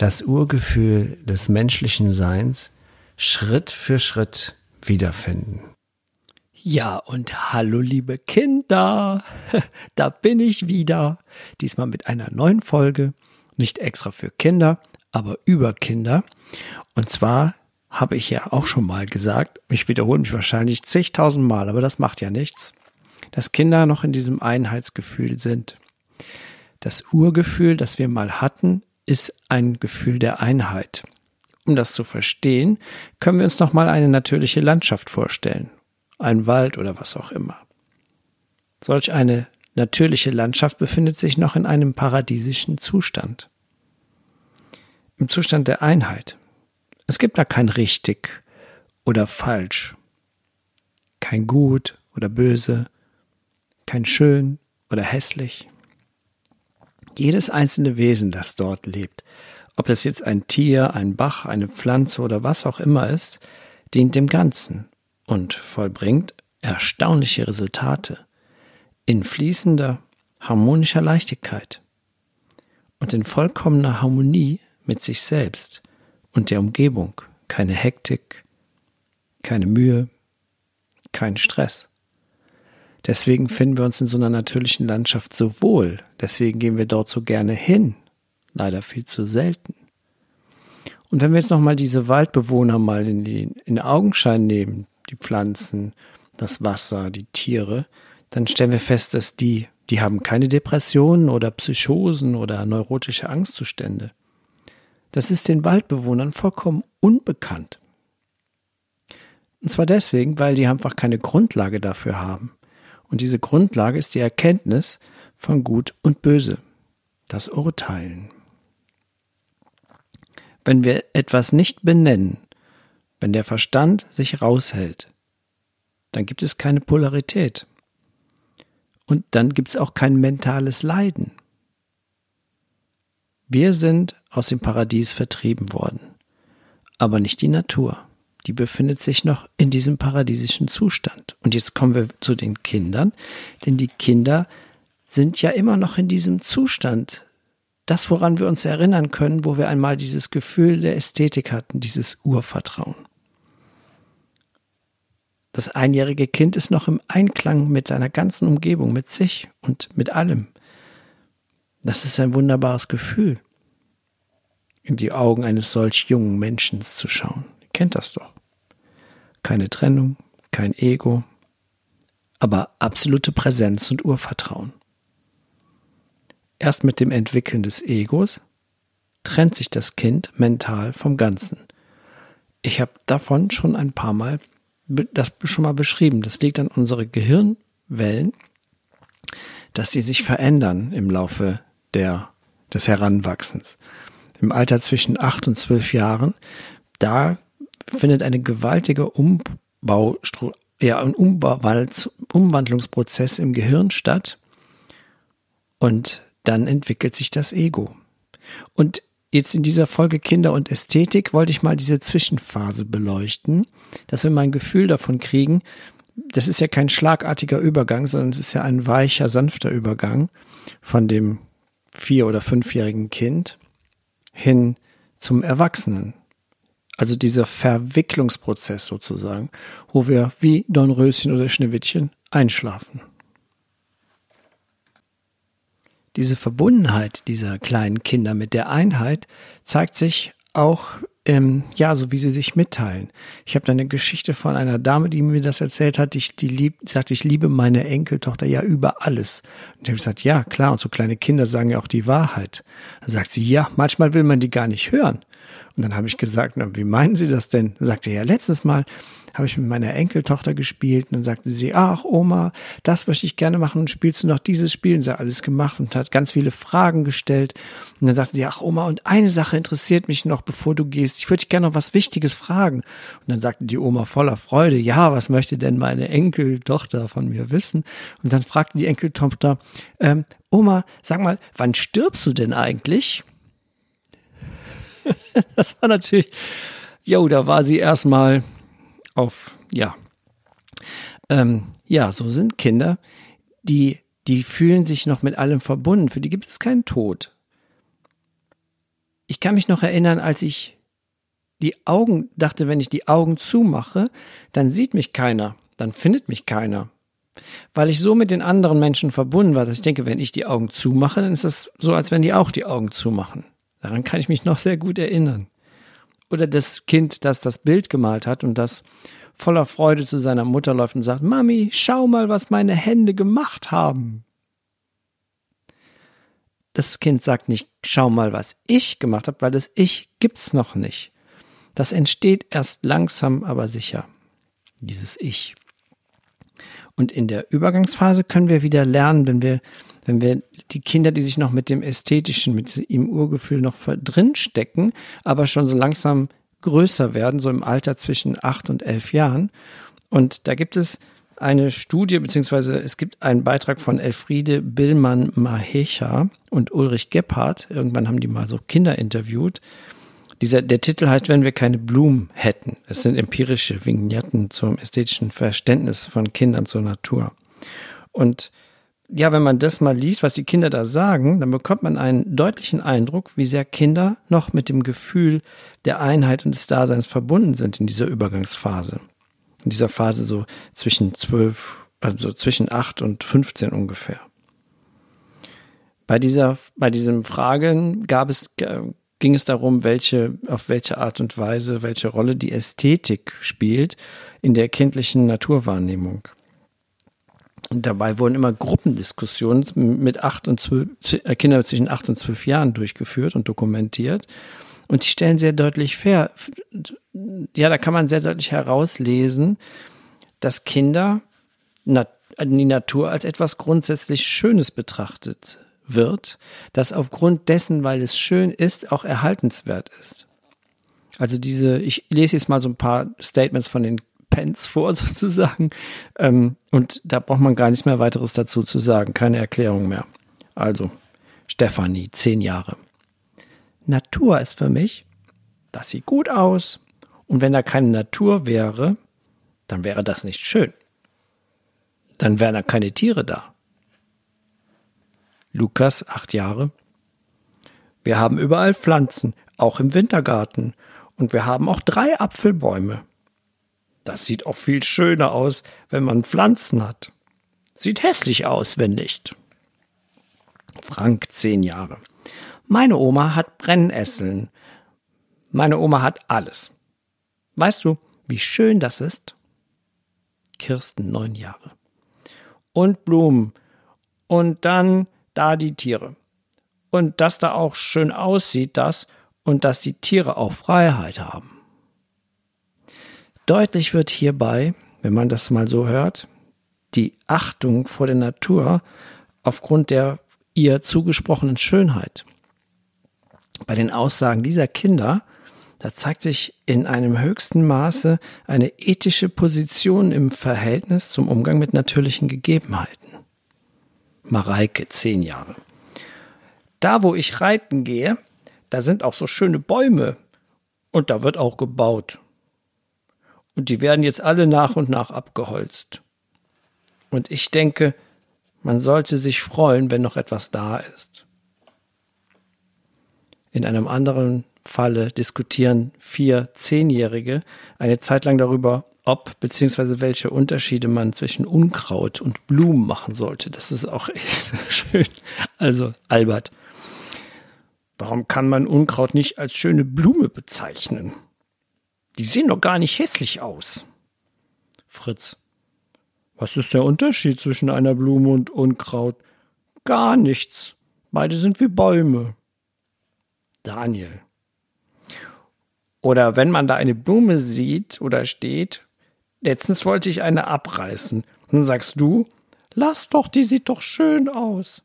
das Urgefühl des menschlichen Seins Schritt für Schritt wiederfinden. Ja, und hallo liebe Kinder, da bin ich wieder. Diesmal mit einer neuen Folge, nicht extra für Kinder, aber über Kinder. Und zwar habe ich ja auch schon mal gesagt, ich wiederhole mich wahrscheinlich zigtausend Mal, aber das macht ja nichts, dass Kinder noch in diesem Einheitsgefühl sind. Das Urgefühl, das wir mal hatten, ist ein Gefühl der Einheit. Um das zu verstehen, können wir uns noch mal eine natürliche Landschaft vorstellen, ein Wald oder was auch immer. Solch eine natürliche Landschaft befindet sich noch in einem paradiesischen Zustand. Im Zustand der Einheit. Es gibt da kein richtig oder falsch, kein gut oder böse, kein schön oder hässlich jedes einzelne Wesen, das dort lebt, ob es jetzt ein Tier, ein Bach, eine Pflanze oder was auch immer ist, dient dem Ganzen und vollbringt erstaunliche Resultate in fließender, harmonischer Leichtigkeit und in vollkommener Harmonie mit sich selbst und der Umgebung, keine Hektik, keine Mühe, kein Stress. Deswegen finden wir uns in so einer natürlichen Landschaft so wohl. Deswegen gehen wir dort so gerne hin. Leider viel zu selten. Und wenn wir jetzt nochmal diese Waldbewohner mal in, die, in Augenschein nehmen, die Pflanzen, das Wasser, die Tiere, dann stellen wir fest, dass die, die haben keine Depressionen oder Psychosen oder neurotische Angstzustände. Das ist den Waldbewohnern vollkommen unbekannt. Und zwar deswegen, weil die einfach keine Grundlage dafür haben. Und diese Grundlage ist die Erkenntnis von Gut und Böse, das Urteilen. Wenn wir etwas nicht benennen, wenn der Verstand sich raushält, dann gibt es keine Polarität. Und dann gibt es auch kein mentales Leiden. Wir sind aus dem Paradies vertrieben worden, aber nicht die Natur die befindet sich noch in diesem paradiesischen Zustand. Und jetzt kommen wir zu den Kindern, denn die Kinder sind ja immer noch in diesem Zustand. Das, woran wir uns erinnern können, wo wir einmal dieses Gefühl der Ästhetik hatten, dieses Urvertrauen. Das einjährige Kind ist noch im Einklang mit seiner ganzen Umgebung, mit sich und mit allem. Das ist ein wunderbares Gefühl, in die Augen eines solch jungen Menschen zu schauen kennt das doch. Keine Trennung, kein Ego, aber absolute Präsenz und Urvertrauen. Erst mit dem Entwickeln des Egos trennt sich das Kind mental vom Ganzen. Ich habe davon schon ein paar Mal das schon mal beschrieben. Das liegt an unseren Gehirnwellen, dass sie sich verändern im Laufe der, des Heranwachsens. Im Alter zwischen acht und zwölf Jahren, da findet eine gewaltige Umbau, ja, ein Umwandlungsprozess im Gehirn statt und dann entwickelt sich das Ego. Und jetzt in dieser Folge Kinder und Ästhetik wollte ich mal diese Zwischenphase beleuchten, dass wir mal ein Gefühl davon kriegen, das ist ja kein schlagartiger Übergang, sondern es ist ja ein weicher, sanfter Übergang von dem vier- oder fünfjährigen Kind hin zum Erwachsenen. Also dieser Verwicklungsprozess sozusagen, wo wir wie Dornröschen oder Schneewittchen einschlafen. Diese Verbundenheit dieser kleinen Kinder mit der Einheit zeigt sich auch, ähm, ja, so wie sie sich mitteilen. Ich habe da eine Geschichte von einer Dame, die mir das erzählt hat, die, die lieb, sagt, ich liebe meine Enkeltochter ja über alles. Und ich habe gesagt, ja, klar, und so kleine Kinder sagen ja auch die Wahrheit. Da sagt sie, ja, manchmal will man die gar nicht hören. Und dann habe ich gesagt, na, wie meinen Sie das denn? Sagte er, ja, letztes Mal habe ich mit meiner Enkeltochter gespielt und dann sagte sie, ach Oma, das möchte ich gerne machen und spielst du noch dieses Spiel? Und sie hat alles gemacht und hat ganz viele Fragen gestellt. Und dann sagte sie, ach Oma, und eine Sache interessiert mich noch, bevor du gehst. Ich würde dich gerne noch was Wichtiges fragen. Und dann sagte die Oma voller Freude, ja, was möchte denn meine Enkeltochter von mir wissen? Und dann fragte die Enkeltochter, ähm, Oma, sag mal, wann stirbst du denn eigentlich? das war natürlich, jo, da war sie erstmal auf, ja, ähm, ja, so sind Kinder, die, die fühlen sich noch mit allem verbunden. Für die gibt es keinen Tod. Ich kann mich noch erinnern, als ich die Augen, dachte, wenn ich die Augen zumache, dann sieht mich keiner, dann findet mich keiner. Weil ich so mit den anderen Menschen verbunden war, dass ich denke, wenn ich die Augen zumache, dann ist es so, als wenn die auch die Augen zumachen. Daran kann ich mich noch sehr gut erinnern. Oder das Kind, das das Bild gemalt hat und das voller Freude zu seiner Mutter läuft und sagt, Mami, schau mal, was meine Hände gemacht haben. Das Kind sagt nicht, schau mal, was ich gemacht habe, weil das Ich gibt's noch nicht. Das entsteht erst langsam, aber sicher. Dieses Ich. Und in der Übergangsphase können wir wieder lernen, wenn wir wenn wir die Kinder, die sich noch mit dem Ästhetischen, mit dem Urgefühl noch drin stecken, aber schon so langsam größer werden, so im Alter zwischen acht und elf Jahren. Und da gibt es eine Studie, beziehungsweise es gibt einen Beitrag von Elfriede Billmann-Mahecha und Ulrich Gebhardt. Irgendwann haben die mal so Kinder interviewt. Dieser, der Titel heißt, wenn wir keine Blumen hätten. Es sind empirische Vignetten zum ästhetischen Verständnis von Kindern zur Natur. Und ja, wenn man das mal liest, was die Kinder da sagen, dann bekommt man einen deutlichen Eindruck, wie sehr Kinder noch mit dem Gefühl der Einheit und des Daseins verbunden sind in dieser Übergangsphase. In dieser Phase so zwischen zwölf, also zwischen acht und 15 ungefähr. Bei dieser, bei diesen Fragen gab es, ging es darum, welche, auf welche Art und Weise, welche Rolle die Ästhetik spielt in der kindlichen Naturwahrnehmung. Und dabei wurden immer Gruppendiskussionen mit acht und zwölf, äh, Kindern zwischen acht und zwölf Jahren durchgeführt und dokumentiert. Und die stellen sehr deutlich fair, ja, da kann man sehr deutlich herauslesen, dass Kinder die Natur als etwas grundsätzlich Schönes betrachtet wird, das aufgrund dessen, weil es schön ist, auch erhaltenswert ist. Also diese, ich lese jetzt mal so ein paar Statements von den Pence vor, sozusagen. Ähm, und da braucht man gar nichts mehr weiteres dazu zu sagen, keine Erklärung mehr. Also, Stefanie, zehn Jahre. Natur ist für mich, das sieht gut aus. Und wenn da keine Natur wäre, dann wäre das nicht schön. Dann wären da keine Tiere da. Lukas, acht Jahre. Wir haben überall Pflanzen, auch im Wintergarten. Und wir haben auch drei Apfelbäume. Das sieht auch viel schöner aus, wenn man Pflanzen hat. Sieht hässlich aus, wenn nicht. Frank, zehn Jahre. Meine Oma hat Brennesseln. Meine Oma hat alles. Weißt du, wie schön das ist? Kirsten, neun Jahre. Und Blumen. Und dann da die Tiere. Und dass da auch schön aussieht, das, und dass die Tiere auch Freiheit haben. Deutlich wird hierbei, wenn man das mal so hört, die Achtung vor der Natur aufgrund der ihr zugesprochenen Schönheit. Bei den Aussagen dieser Kinder, da zeigt sich in einem höchsten Maße eine ethische Position im Verhältnis zum Umgang mit natürlichen Gegebenheiten. Mareike, zehn Jahre. Da, wo ich reiten gehe, da sind auch so schöne Bäume und da wird auch gebaut. Und die werden jetzt alle nach und nach abgeholzt. Und ich denke, man sollte sich freuen, wenn noch etwas da ist. In einem anderen Falle diskutieren vier Zehnjährige eine Zeit lang darüber, ob bzw. welche Unterschiede man zwischen Unkraut und Blumen machen sollte. Das ist auch echt schön. Also, Albert, warum kann man Unkraut nicht als schöne Blume bezeichnen? Die sehen doch gar nicht hässlich aus. Fritz. Was ist der Unterschied zwischen einer Blume und Unkraut? Gar nichts. Beide sind wie Bäume. Daniel. Oder wenn man da eine Blume sieht oder steht, Letztens wollte ich eine abreißen. Dann sagst du, lass doch, die sieht doch schön aus.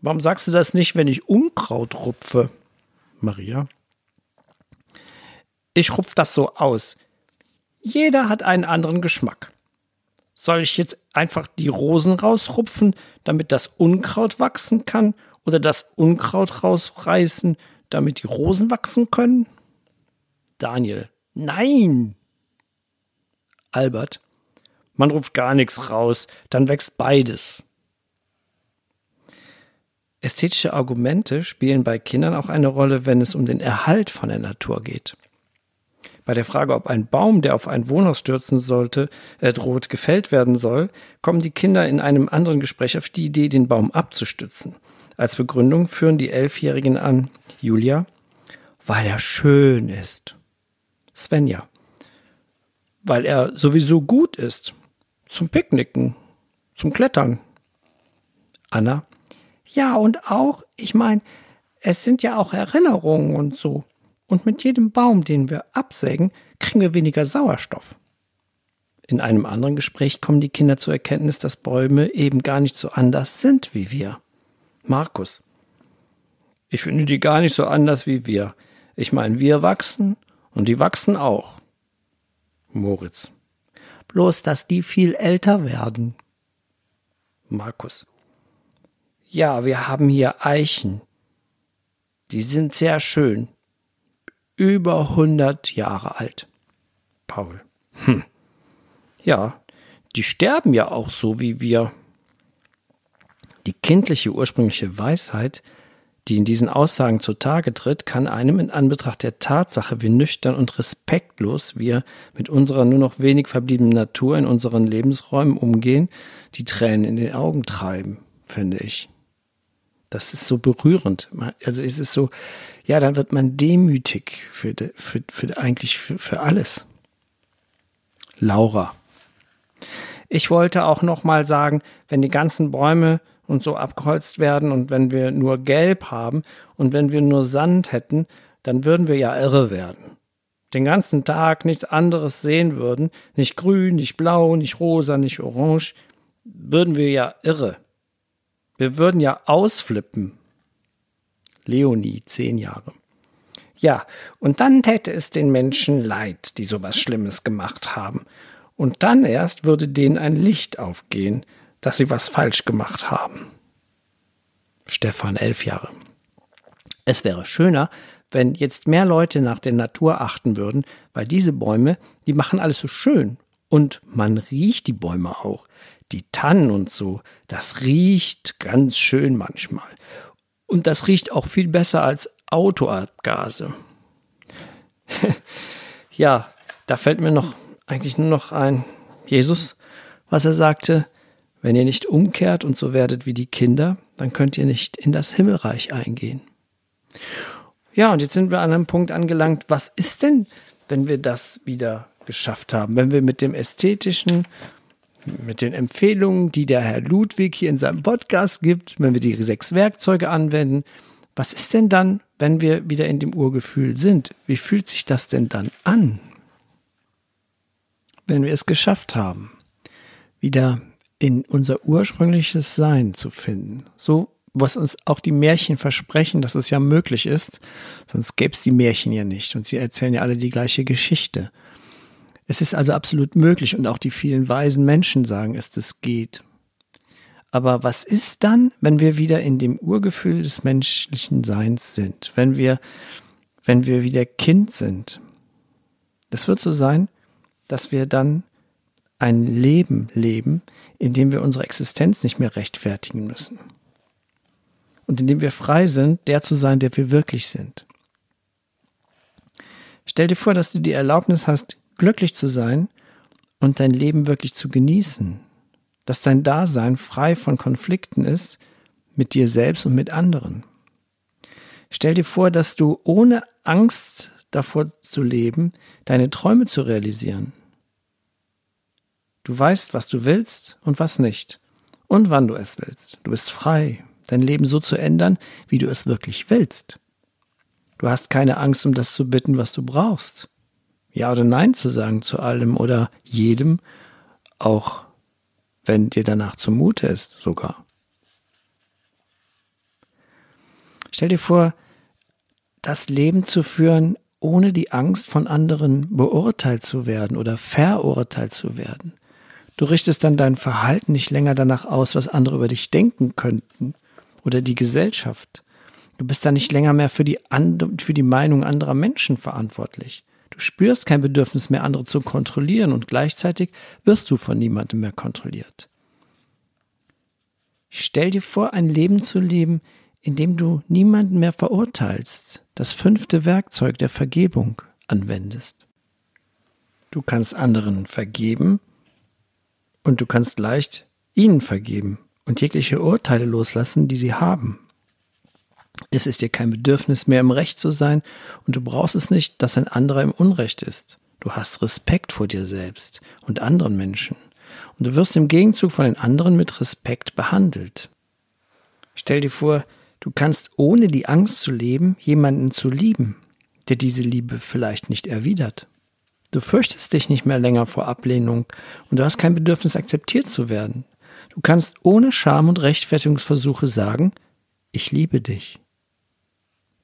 Warum sagst du das nicht, wenn ich Unkraut rupfe? Maria. Ich rupf das so aus. Jeder hat einen anderen Geschmack. Soll ich jetzt einfach die Rosen rausrupfen, damit das Unkraut wachsen kann? Oder das Unkraut rausreißen, damit die Rosen wachsen können? Daniel. Nein! Albert. Man ruft gar nichts raus, dann wächst beides. Ästhetische Argumente spielen bei Kindern auch eine Rolle, wenn es um den Erhalt von der Natur geht. Bei der Frage, ob ein Baum, der auf ein Wohnhaus stürzen sollte, äh, droht, gefällt werden soll, kommen die Kinder in einem anderen Gespräch auf die Idee, den Baum abzustützen. Als Begründung führen die Elfjährigen an Julia, weil er schön ist. Svenja, weil er sowieso gut ist. Zum Picknicken, zum Klettern. Anna, ja, und auch, ich meine, es sind ja auch Erinnerungen und so. Und mit jedem Baum, den wir absägen, kriegen wir weniger Sauerstoff. In einem anderen Gespräch kommen die Kinder zur Erkenntnis, dass Bäume eben gar nicht so anders sind wie wir. Markus. Ich finde die gar nicht so anders wie wir. Ich meine, wir wachsen und die wachsen auch. Moritz. Bloß, dass die viel älter werden. Markus. Ja, wir haben hier Eichen. Die sind sehr schön. Über 100 Jahre alt. Paul. Hm. Ja, die sterben ja auch so wie wir. Die kindliche ursprüngliche Weisheit, die in diesen Aussagen zutage tritt, kann einem in Anbetracht der Tatsache, wie nüchtern und respektlos wir mit unserer nur noch wenig verbliebenen Natur in unseren Lebensräumen umgehen, die Tränen in den Augen treiben, finde ich. Das ist so berührend. Also es ist so, ja, dann wird man demütig für, für, für eigentlich für, für alles. Laura. Ich wollte auch noch mal sagen, wenn die ganzen Bäume und so abgeholzt werden und wenn wir nur Gelb haben und wenn wir nur Sand hätten, dann würden wir ja irre werden. Den ganzen Tag nichts anderes sehen würden, nicht grün, nicht blau, nicht rosa, nicht orange, würden wir ja irre. Wir würden ja ausflippen. Leonie, zehn Jahre. Ja, und dann täte es den Menschen leid, die sowas Schlimmes gemacht haben. Und dann erst würde denen ein Licht aufgehen, dass sie was falsch gemacht haben. Stefan, elf Jahre. Es wäre schöner, wenn jetzt mehr Leute nach der Natur achten würden, weil diese Bäume, die machen alles so schön. Und man riecht die Bäume auch. Die Tannen und so, das riecht ganz schön manchmal. Und das riecht auch viel besser als Autoabgase. ja, da fällt mir noch eigentlich nur noch ein Jesus, was er sagte, wenn ihr nicht umkehrt und so werdet wie die Kinder, dann könnt ihr nicht in das Himmelreich eingehen. Ja, und jetzt sind wir an einem Punkt angelangt, was ist denn, wenn wir das wieder geschafft haben, wenn wir mit dem ästhetischen mit den Empfehlungen, die der Herr Ludwig hier in seinem Podcast gibt, wenn wir die sechs Werkzeuge anwenden, was ist denn dann, wenn wir wieder in dem Urgefühl sind? Wie fühlt sich das denn dann an? Wenn wir es geschafft haben, wieder in unser ursprüngliches Sein zu finden. So, was uns auch die Märchen versprechen, dass es ja möglich ist, sonst gäbe es die Märchen ja nicht und sie erzählen ja alle die gleiche Geschichte. Es ist also absolut möglich und auch die vielen weisen Menschen sagen es, das geht. Aber was ist dann, wenn wir wieder in dem Urgefühl des menschlichen Seins sind? Wenn wir, wenn wir wieder Kind sind? Das wird so sein, dass wir dann ein Leben leben, in dem wir unsere Existenz nicht mehr rechtfertigen müssen. Und in dem wir frei sind, der zu sein, der wir wirklich sind. Stell dir vor, dass du die Erlaubnis hast, glücklich zu sein und dein Leben wirklich zu genießen. Dass dein Dasein frei von Konflikten ist mit dir selbst und mit anderen. Stell dir vor, dass du ohne Angst davor zu leben, deine Träume zu realisieren. Du weißt, was du willst und was nicht und wann du es willst. Du bist frei, dein Leben so zu ändern, wie du es wirklich willst. Du hast keine Angst, um das zu bitten, was du brauchst. Ja oder Nein zu sagen zu allem oder jedem, auch wenn dir danach zumute ist sogar. Stell dir vor, das Leben zu führen, ohne die Angst von anderen beurteilt zu werden oder verurteilt zu werden. Du richtest dann dein Verhalten nicht länger danach aus, was andere über dich denken könnten oder die Gesellschaft. Du bist dann nicht länger mehr für die, für die Meinung anderer Menschen verantwortlich. Du spürst kein Bedürfnis mehr, andere zu kontrollieren und gleichzeitig wirst du von niemandem mehr kontrolliert. Stell dir vor, ein Leben zu leben, in dem du niemanden mehr verurteilst, das fünfte Werkzeug der Vergebung anwendest. Du kannst anderen vergeben und du kannst leicht ihnen vergeben und jegliche Urteile loslassen, die sie haben. Es ist dir kein Bedürfnis mehr im Recht zu sein und du brauchst es nicht, dass ein anderer im Unrecht ist. Du hast Respekt vor dir selbst und anderen Menschen und du wirst im Gegenzug von den anderen mit Respekt behandelt. Stell dir vor, du kannst ohne die Angst zu leben, jemanden zu lieben, der diese Liebe vielleicht nicht erwidert. Du fürchtest dich nicht mehr länger vor Ablehnung und du hast kein Bedürfnis, akzeptiert zu werden. Du kannst ohne Scham und Rechtfertigungsversuche sagen, ich liebe dich.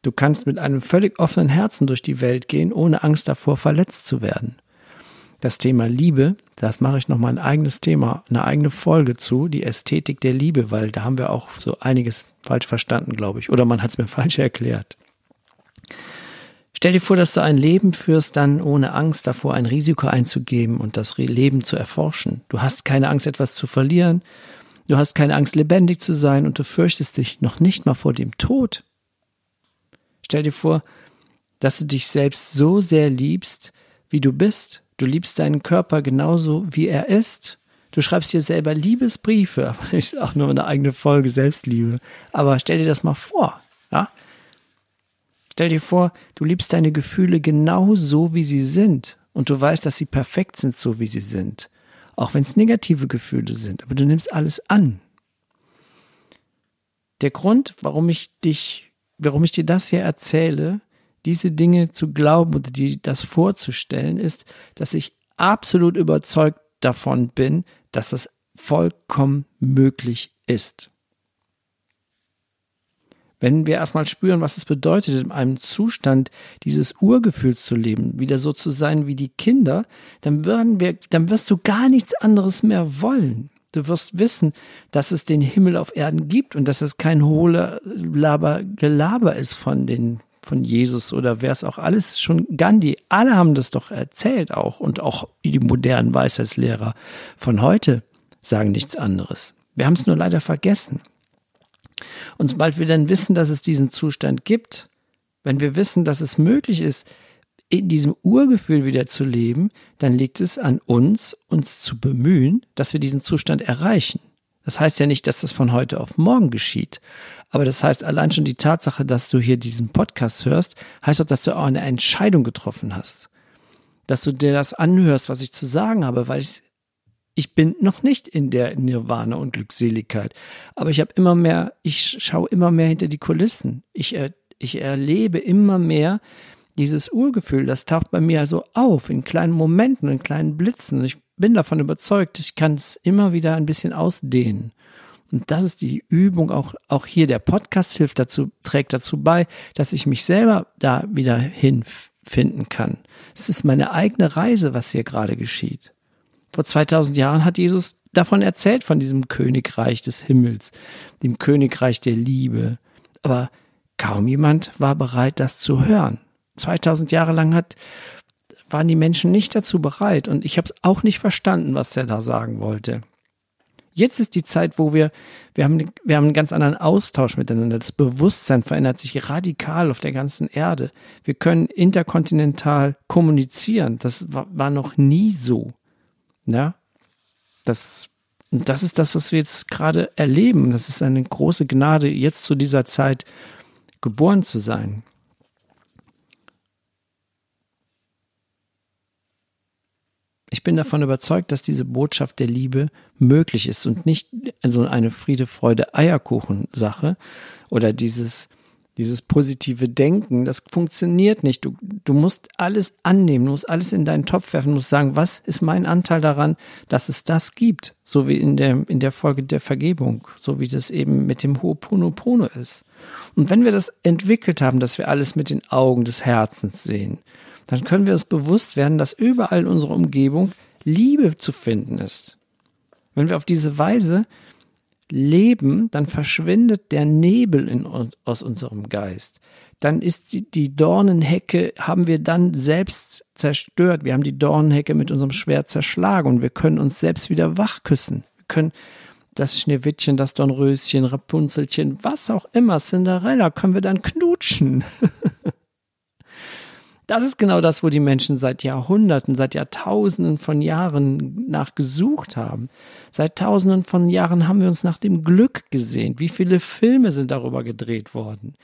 Du kannst mit einem völlig offenen Herzen durch die Welt gehen, ohne Angst davor, verletzt zu werden. Das Thema Liebe, das mache ich nochmal ein eigenes Thema, eine eigene Folge zu, die Ästhetik der Liebe, weil da haben wir auch so einiges falsch verstanden, glaube ich. Oder man hat es mir falsch erklärt. Stell dir vor, dass du ein Leben führst, dann ohne Angst davor, ein Risiko einzugeben und das Leben zu erforschen. Du hast keine Angst, etwas zu verlieren. Du hast keine Angst, lebendig zu sein und du fürchtest dich noch nicht mal vor dem Tod. Stell dir vor, dass du dich selbst so sehr liebst, wie du bist. Du liebst deinen Körper genauso, wie er ist. Du schreibst dir selber Liebesbriefe, aber das ist auch nur eine eigene Folge Selbstliebe. Aber stell dir das mal vor, ja? Stell dir vor, du liebst deine Gefühle genau so, wie sie sind. Und du weißt, dass sie perfekt sind, so wie sie sind. Auch wenn es negative Gefühle sind. Aber du nimmst alles an. Der Grund, warum ich dich warum ich dir das hier erzähle, diese Dinge zu glauben oder dir das vorzustellen, ist, dass ich absolut überzeugt davon bin, dass das vollkommen möglich ist. Wenn wir erstmal spüren, was es bedeutet, in einem Zustand dieses Urgefühls zu leben, wieder so zu sein wie die Kinder, dann, wir, dann wirst du gar nichts anderes mehr wollen. Du wirst wissen, dass es den Himmel auf Erden gibt und dass es kein hohler Laber, Gelaber ist von den von Jesus oder wer es auch alles schon Gandhi, alle haben das doch erzählt auch und auch die modernen Weisheitslehrer von heute sagen nichts anderes. Wir haben es nur leider vergessen. Und sobald wir dann wissen, dass es diesen Zustand gibt, wenn wir wissen, dass es möglich ist, in diesem Urgefühl wieder zu leben, dann liegt es an uns, uns zu bemühen, dass wir diesen Zustand erreichen. Das heißt ja nicht, dass das von heute auf morgen geschieht. Aber das heißt, allein schon die Tatsache, dass du hier diesen Podcast hörst, heißt auch, dass du auch eine Entscheidung getroffen hast. Dass du dir das anhörst, was ich zu sagen habe, weil ich, ich bin noch nicht in der Nirvana und Glückseligkeit. Aber ich habe immer mehr, ich schaue immer mehr hinter die Kulissen. Ich, ich erlebe immer mehr, dieses Urgefühl, das taucht bei mir also auf in kleinen Momenten, in kleinen Blitzen. Ich bin davon überzeugt, ich kann es immer wieder ein bisschen ausdehnen. Und das ist die Übung, auch, auch hier der Podcast hilft dazu, trägt dazu bei, dass ich mich selber da wieder hinfinden kann. Es ist meine eigene Reise, was hier gerade geschieht. Vor 2000 Jahren hat Jesus davon erzählt, von diesem Königreich des Himmels, dem Königreich der Liebe. Aber kaum jemand war bereit, das zu hören. 2000 Jahre lang hat, waren die Menschen nicht dazu bereit. Und ich habe es auch nicht verstanden, was der da sagen wollte. Jetzt ist die Zeit, wo wir, wir haben, wir haben einen ganz anderen Austausch miteinander. Das Bewusstsein verändert sich radikal auf der ganzen Erde. Wir können interkontinental kommunizieren. Das war, war noch nie so. Ja, das, das ist das, was wir jetzt gerade erleben. Das ist eine große Gnade, jetzt zu dieser Zeit geboren zu sein. Ich bin davon überzeugt, dass diese Botschaft der Liebe möglich ist und nicht so eine Friede, Freude, Eierkuchen Sache oder dieses dieses positive Denken, das funktioniert nicht. Du, du musst alles annehmen, du musst alles in deinen Topf werfen, du musst sagen, was ist mein Anteil daran, dass es das gibt, so wie in der, in der Folge der Vergebung, so wie das eben mit dem Ho'oponopono ist. Und wenn wir das entwickelt haben, dass wir alles mit den Augen des Herzens sehen, dann können wir uns bewusst werden, dass überall in unserer Umgebung Liebe zu finden ist. Wenn wir auf diese Weise leben, dann verschwindet der Nebel in, aus unserem Geist. Dann ist die, die Dornenhecke, haben wir dann selbst zerstört. Wir haben die Dornenhecke mit unserem Schwert zerschlagen und wir können uns selbst wieder wachküssen. Wir können das Schneewittchen, das Dornröschen, Rapunzelchen, was auch immer, Cinderella, können wir dann knutschen. Das ist genau das, wo die Menschen seit Jahrhunderten, seit Jahrtausenden von Jahren nachgesucht haben. Seit Tausenden von Jahren haben wir uns nach dem Glück gesehnt. Wie viele Filme sind darüber gedreht worden?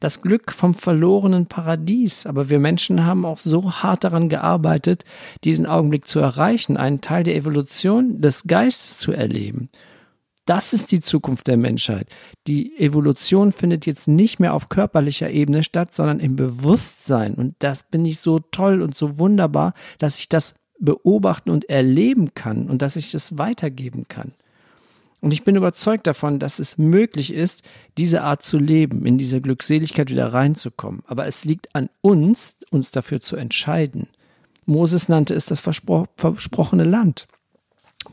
Das Glück vom verlorenen Paradies. Aber wir Menschen haben auch so hart daran gearbeitet, diesen Augenblick zu erreichen, einen Teil der Evolution des Geistes zu erleben. Das ist die Zukunft der Menschheit. Die Evolution findet jetzt nicht mehr auf körperlicher Ebene statt, sondern im Bewusstsein. Und das bin ich so toll und so wunderbar, dass ich das beobachten und erleben kann und dass ich das weitergeben kann. Und ich bin überzeugt davon, dass es möglich ist, diese Art zu leben, in diese Glückseligkeit wieder reinzukommen. Aber es liegt an uns, uns dafür zu entscheiden. Moses nannte es das verspro versprochene Land.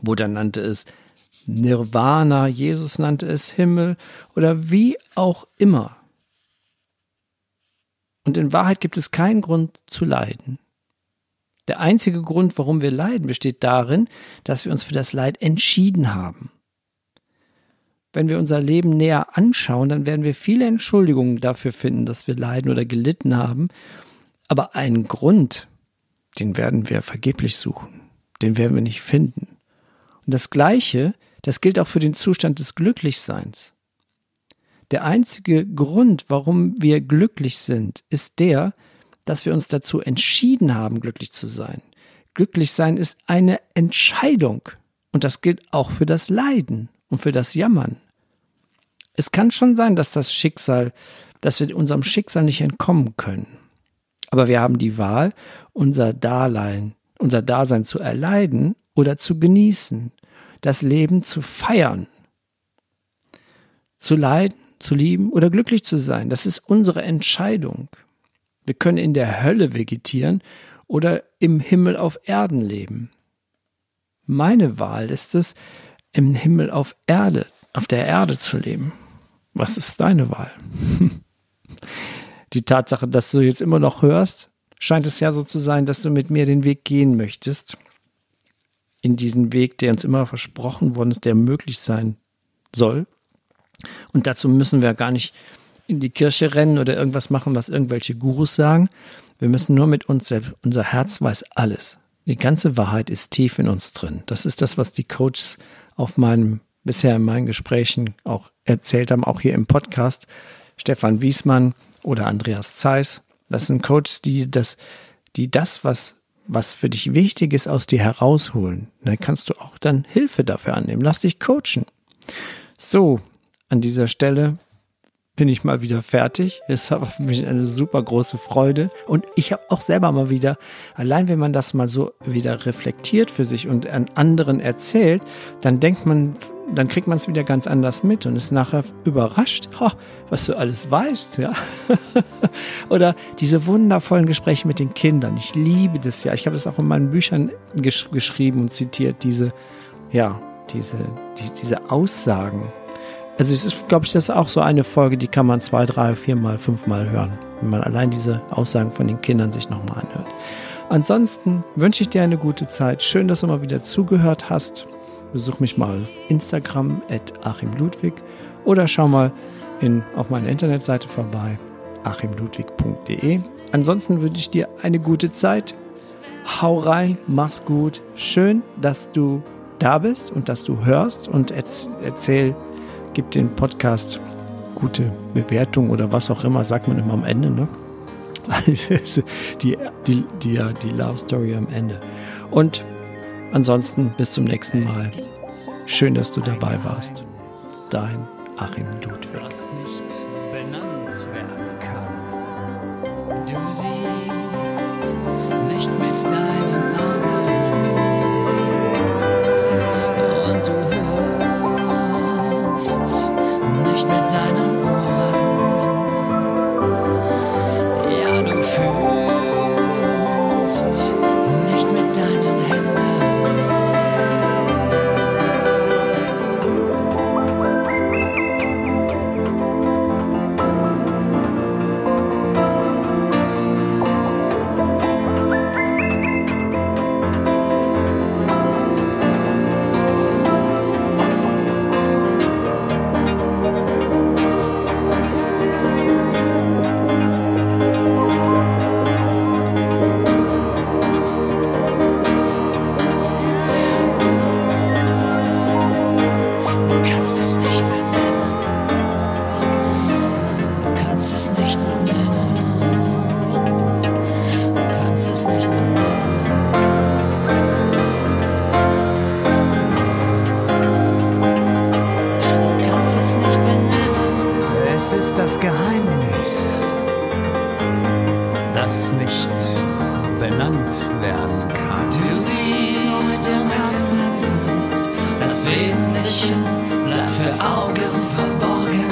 Buddha nannte es Nirvana, Jesus nannte es Himmel oder wie auch immer. Und in Wahrheit gibt es keinen Grund zu leiden. Der einzige Grund, warum wir leiden, besteht darin, dass wir uns für das Leid entschieden haben. Wenn wir unser Leben näher anschauen, dann werden wir viele Entschuldigungen dafür finden, dass wir leiden oder gelitten haben. Aber einen Grund, den werden wir vergeblich suchen. Den werden wir nicht finden. Und das Gleiche das gilt auch für den Zustand des Glücklichseins. Der einzige Grund, warum wir glücklich sind, ist der, dass wir uns dazu entschieden haben, glücklich zu sein. Glücklich sein ist eine Entscheidung. Und das gilt auch für das Leiden und für das Jammern. Es kann schon sein, dass das Schicksal, dass wir unserem Schicksal nicht entkommen können. Aber wir haben die Wahl, unser Dasein, unser Dasein zu erleiden oder zu genießen das Leben zu feiern, zu leiden, zu lieben oder glücklich zu sein. Das ist unsere Entscheidung. Wir können in der Hölle vegetieren oder im Himmel auf Erden leben. Meine Wahl ist es, im Himmel auf Erde, auf der Erde zu leben. Was ist deine Wahl? Die Tatsache, dass du jetzt immer noch hörst, scheint es ja so zu sein, dass du mit mir den Weg gehen möchtest in diesen Weg, der uns immer versprochen worden ist, der möglich sein soll. Und dazu müssen wir gar nicht in die Kirche rennen oder irgendwas machen, was irgendwelche Gurus sagen. Wir müssen nur mit uns selbst, unser Herz weiß alles. Die ganze Wahrheit ist tief in uns drin. Das ist das, was die Coaches auf meinem, bisher in meinen Gesprächen auch erzählt haben, auch hier im Podcast. Stefan Wiesmann oder Andreas Zeiss. Das sind Coaches, die das, die das, was was für dich wichtig ist, aus dir herausholen. Dann kannst du auch dann Hilfe dafür annehmen. Lass dich coachen. So, an dieser Stelle bin ich mal wieder fertig. Es war für mich eine super große Freude. Und ich habe auch selber mal wieder, allein wenn man das mal so wieder reflektiert für sich und an anderen erzählt, dann denkt man, dann kriegt man es wieder ganz anders mit und ist nachher überrascht, oh, was du alles weißt, ja. Oder diese wundervollen Gespräche mit den Kindern. Ich liebe das ja. Ich habe das auch in meinen Büchern gesch geschrieben und zitiert, diese, ja, diese, die, diese Aussagen also es ist, glaube ich, das ist auch so eine Folge, die kann man zwei, drei, viermal, fünfmal hören, wenn man allein diese Aussagen von den Kindern sich nochmal anhört. Ansonsten wünsche ich dir eine gute Zeit. Schön, dass du mal wieder zugehört hast. Besuch mich mal auf Instagram at achimludwig oder schau mal in, auf meiner Internetseite vorbei, achimludwig.de. Ansonsten wünsche ich dir eine gute Zeit. Hau rein, mach's gut. Schön, dass du da bist und dass du hörst und erzähl Gib den Podcast gute Bewertung oder was auch immer, sagt man immer am Ende, ne? die, die, die, die Love Story am Ende. Und ansonsten bis zum nächsten Mal. Schön, dass du dabei warst. Dein Achim Ludwig. benannt werden kann. Du siehst nicht mit deinen Augen das nicht benannt werden kann. Du siehst im Herzen, das Wesentliche bleibt für Augen verborgen.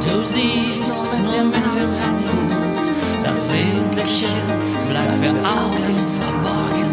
Du siehst nur mit dem Herzen, das Wesentliche bleibt für Augen verborgen.